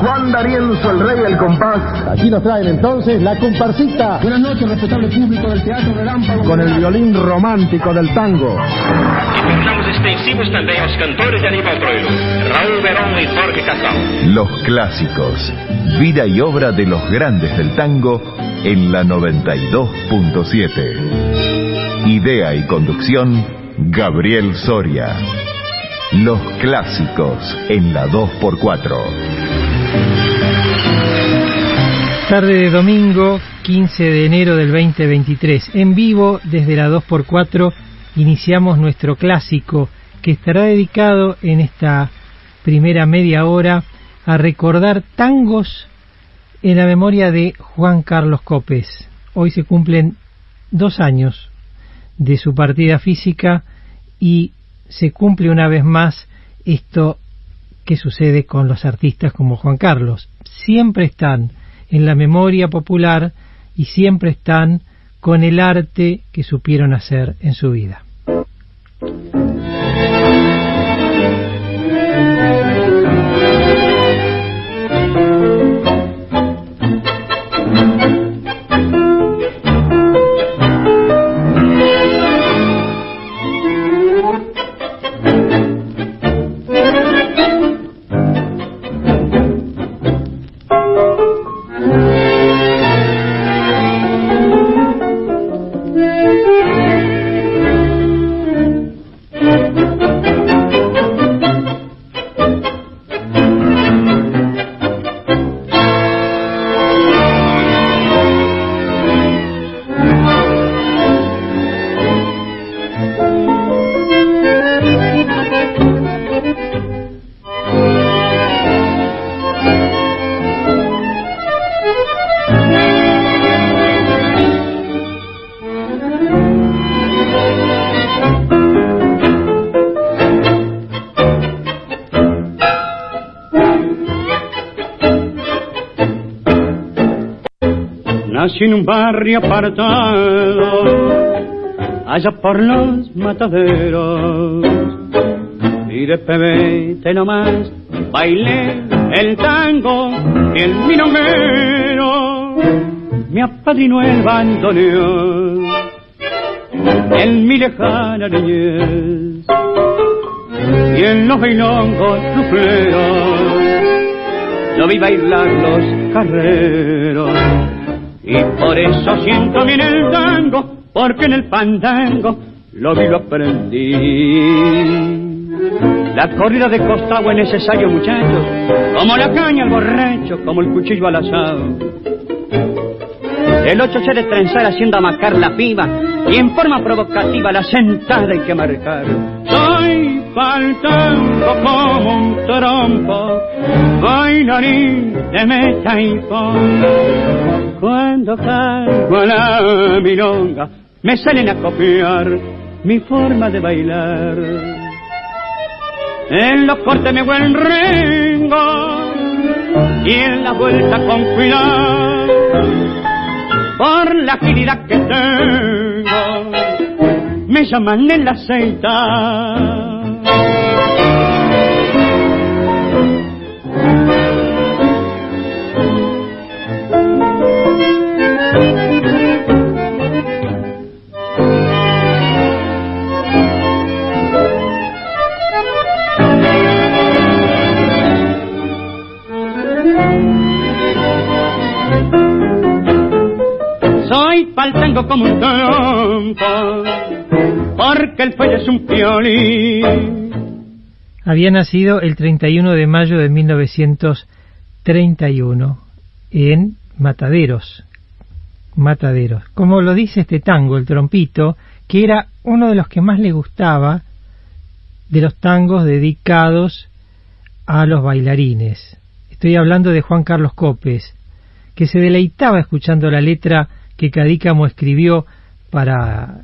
Juan D'Arienzo, el rey del compás. Aquí nos traen entonces la comparsita. Buenas noches, respetable público del Teatro Relámpago. Con el violín romántico del tango. Encontramos extensivos también los cantores de Aníbal Troilo, Raúl Verón y Jorge Casal. Los clásicos. Vida y obra de los grandes del tango en la 92.7. Idea y conducción, Gabriel Soria. Los clásicos en la 2x4. Tarde de domingo, 15 de enero del 2023. En vivo, desde la 2x4, iniciamos nuestro clásico que estará dedicado en esta primera media hora a recordar tangos en la memoria de Juan Carlos Copes. Hoy se cumplen dos años de su partida física y se cumple una vez más esto que sucede con los artistas como Juan Carlos. Siempre están en la memoria popular y siempre están con el arte que supieron hacer en su vida. Nací en un barrio apartado, allá por los mataderos, y de pebete nomás bailé el tango y el milonguero, me apadrinó el bandoneón en mi lejana niñez, y en los bailongos sufleros, yo vi bailar los carreros y por eso siento bien el tango, porque en el pandango lo vi lo aprendí. La corrida de costado es necesario, muchachos, como la caña al borracho, como el cuchillo al asado. El ocho se de trenzar haciendo amacar la piba, y en forma provocativa la sentada hay que marcar. Soy faltando como un trompo, bailarín de meta y. Cuando caigo a la milonga, me salen a copiar mi forma de bailar. En los cortes me buen rengo y en la vuelta con cuidado por la agilidad que tengo me llaman el aceita. Había nacido el 31 de mayo de 1931 en Mataderos. Mataderos. Como lo dice este tango, el trompito, que era uno de los que más le gustaba de los tangos dedicados a los bailarines. Estoy hablando de Juan Carlos Copes, que se deleitaba escuchando la letra que Cadícamo escribió para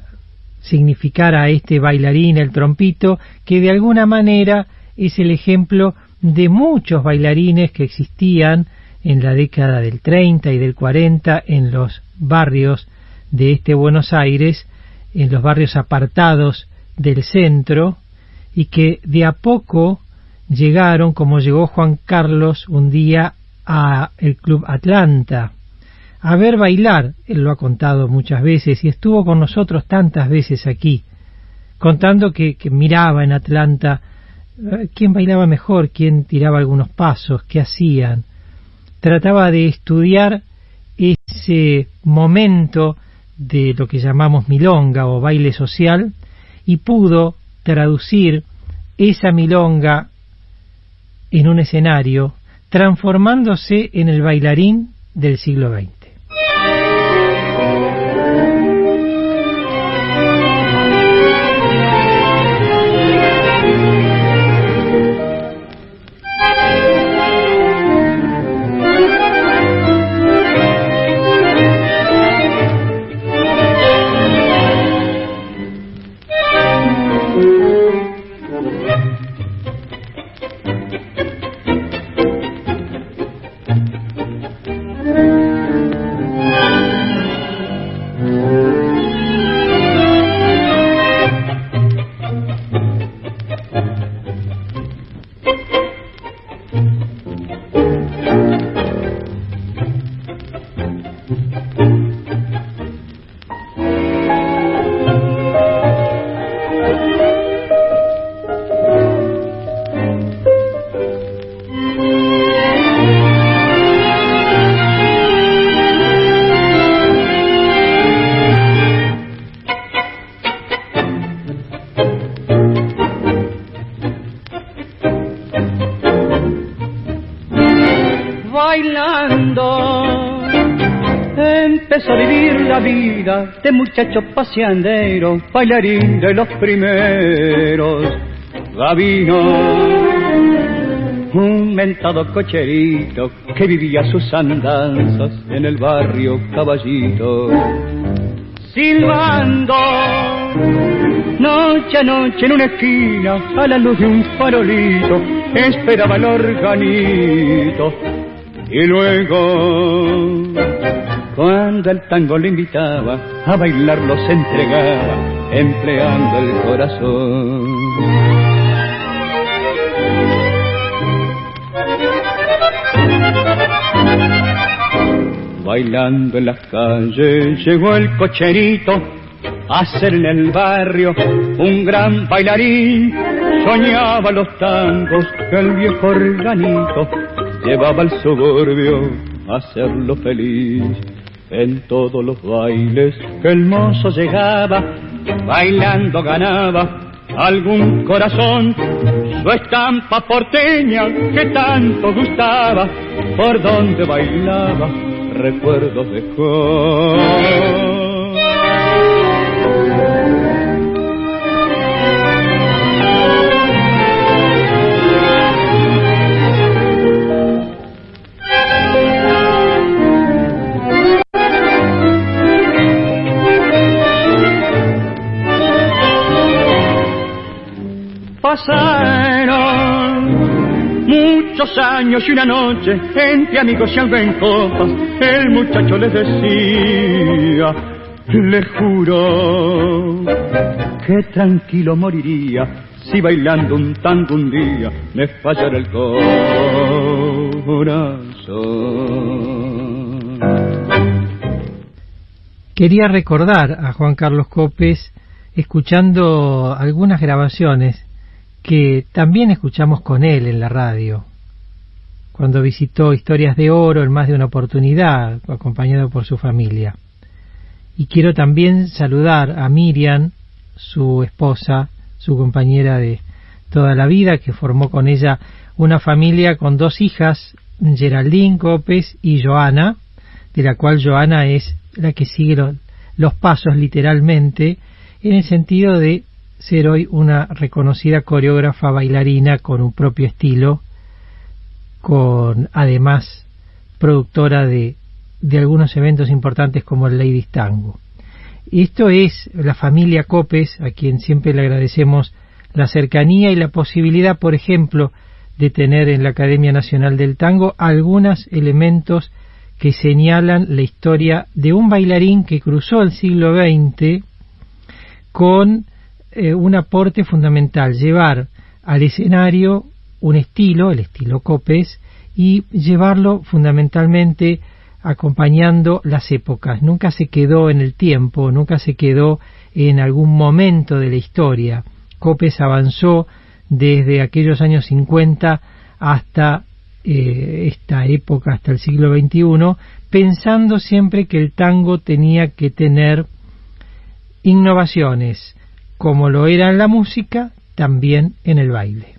significar a este bailarín, el trompito, que de alguna manera es el ejemplo de muchos bailarines que existían en la década del 30 y del 40 en los barrios de este Buenos Aires, en los barrios apartados del centro, y que de a poco llegaron, como llegó Juan Carlos un día a el Club Atlanta, a ver bailar, él lo ha contado muchas veces y estuvo con nosotros tantas veces aquí, contando que, miraba en Atlanta eh, quién bailaba mejor, quién tiraba algunos pasos, qué hacían. Trataba de estudiar ese momento de lo que llamamos milonga o baile social y pudo traducir esa milonga en un escenario, transformándose en el bailarín del siglo XX. Muchacho paseandero, bailarín de los primeros, Gavino, un mentado cocherito que vivía sus andanzas en el barrio Caballito, silbando noche a noche en una esquina a la luz de un farolito esperaba el organito. Y luego cuando el tango le invitaba a bailar los entregaba empleando el corazón. Bailando en las calles llegó el cocherito a ser en el barrio un gran bailarín. Soñaba los tangos que el viejo organito llevaba al suburbio a hacerlo feliz en todos los bailes que el mozo llegaba, bailando ganaba algún corazón, su estampa porteña que tanto gustaba, por donde bailaba, recuerdos dejó. Años y una noche entre amigos y algo en copas. El muchacho les decía, le juro que tranquilo moriría si bailando un tango un día me fallara el corazón. Quería recordar a Juan Carlos Copes escuchando algunas grabaciones que también escuchamos con él en la radio, cuando visitó Historias de Oro en más de una oportunidad, acompañado por su familia. Y quiero también saludar a Miriam, su esposa, su compañera de toda la vida, que formó con ella una familia con dos hijas, Geraldine Copes y Joana, de la cual Joana es la que sigue los pasos literalmente, en el sentido de ser hoy una reconocida coreógrafa bailarina con un propio estilo, con además productora de, de algunos eventos importantes como el Ladies Tango. esto es la familia Copes, a quien siempre le agradecemos la cercanía y la posibilidad, por ejemplo, de tener en la Academia Nacional del Tango algunos elementos que señalan la historia de un bailarín que cruzó el siglo XX con eh, un aporte fundamental, llevar al escenario un estilo, el estilo Copes, y llevarlo fundamentalmente acompañando las épocas. Nunca se quedó en el tiempo, nunca se quedó en algún momento de la historia. Copes avanzó desde aquellos años 50 hasta eh, esta época, hasta el siglo XXI, pensando siempre que el tango tenía que tener innovaciones, como lo era en la música, también en el baile.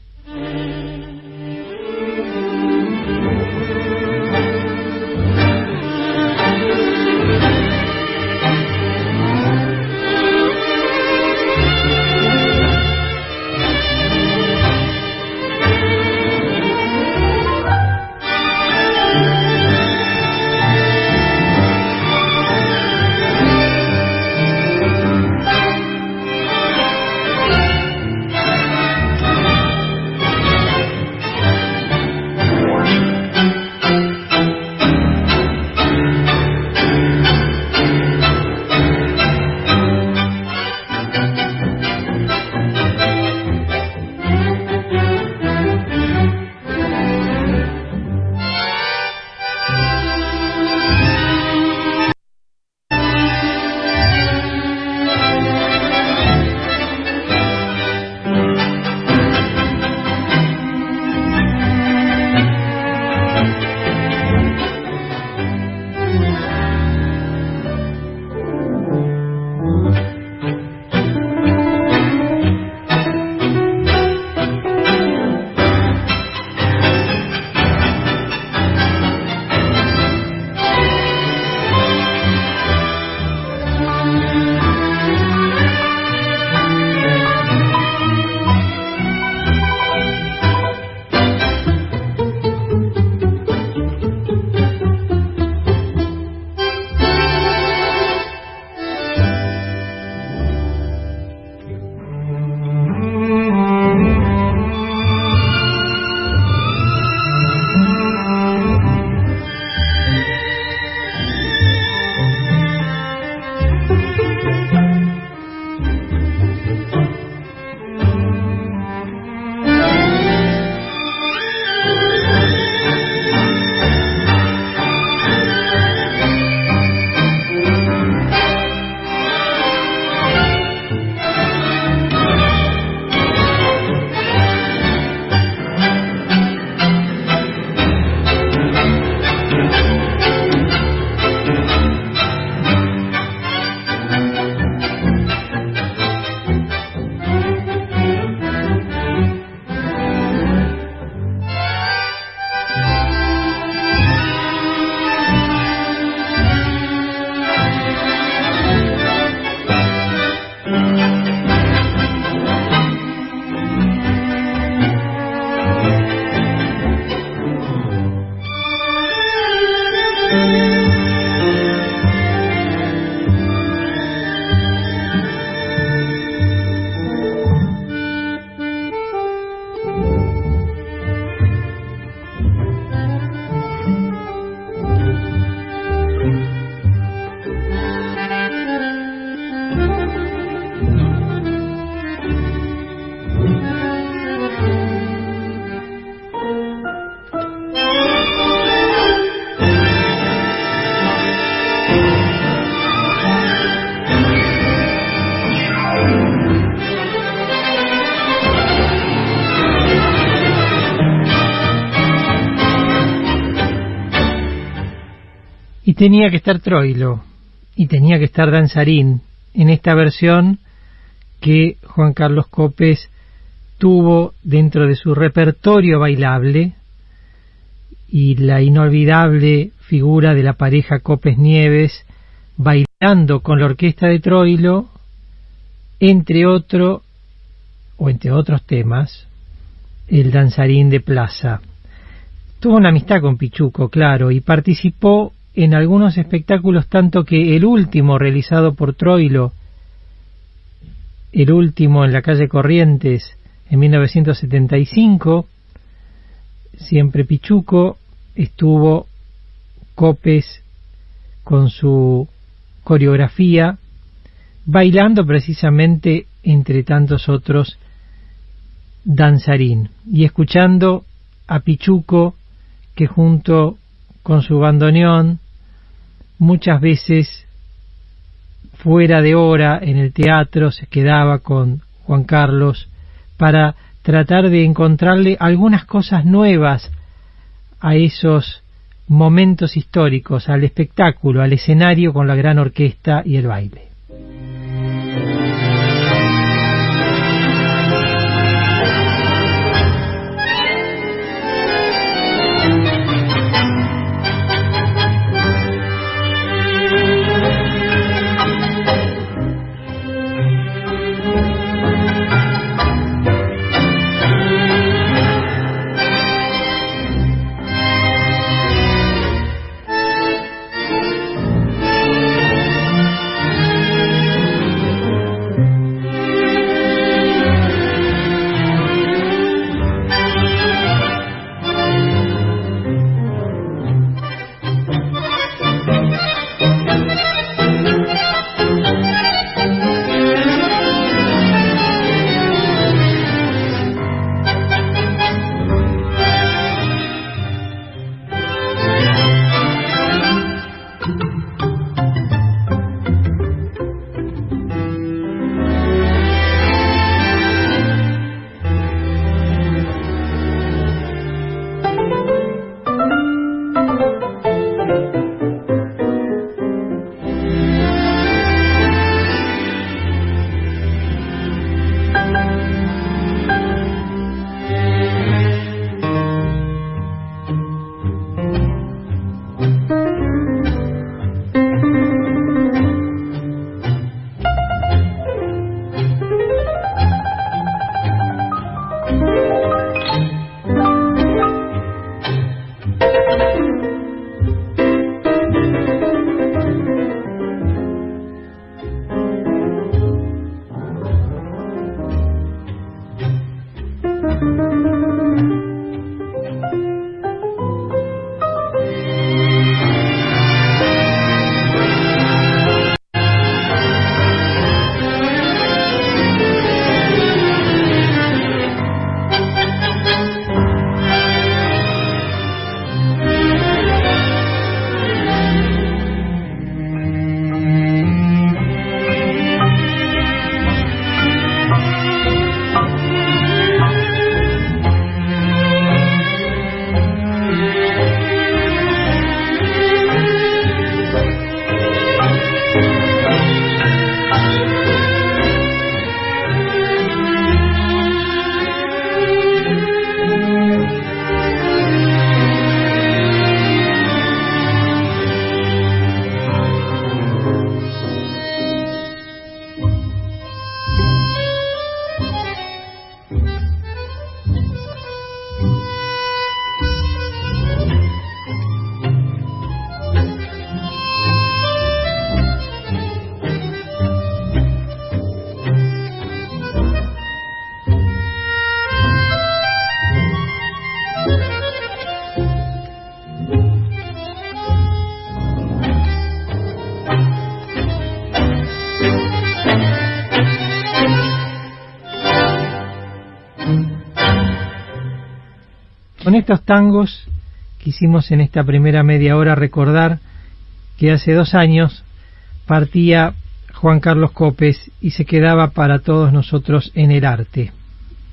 Tenía que estar Troilo y tenía que estar Danzarín en esta versión que Juan Carlos Copes tuvo dentro de su repertorio bailable y la inolvidable figura de la pareja Copes Nieves bailando con la orquesta de Troilo entre otro o entre otros temas el danzarín de plaza. Tuvo una amistad con Pichuco claro y participó en algunos espectáculos tanto que el último realizado por Troilo, el último en la calle Corrientes en 1975, siempre Pichuco estuvo Copes con su coreografía bailando precisamente entre tantos otros danzarín y escuchando a Pichuco que junto con su bandoneón muchas veces fuera de hora en el teatro se quedaba con Juan Carlos para tratar de encontrarle algunas cosas nuevas a esos momentos históricos, al espectáculo, al escenario con la gran orquesta y el baile. Con estos tangos quisimos en esta primera media hora recordar que hace dos años partía Juan Carlos Copes y se quedaba para todos nosotros en el arte,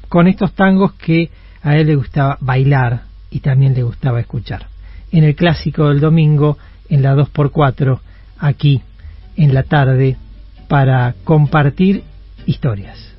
con estos tangos que a él le gustaba bailar y también le gustaba escuchar. En el clásico del domingo, en la 2x4, aquí, en la tarde, para compartir historias.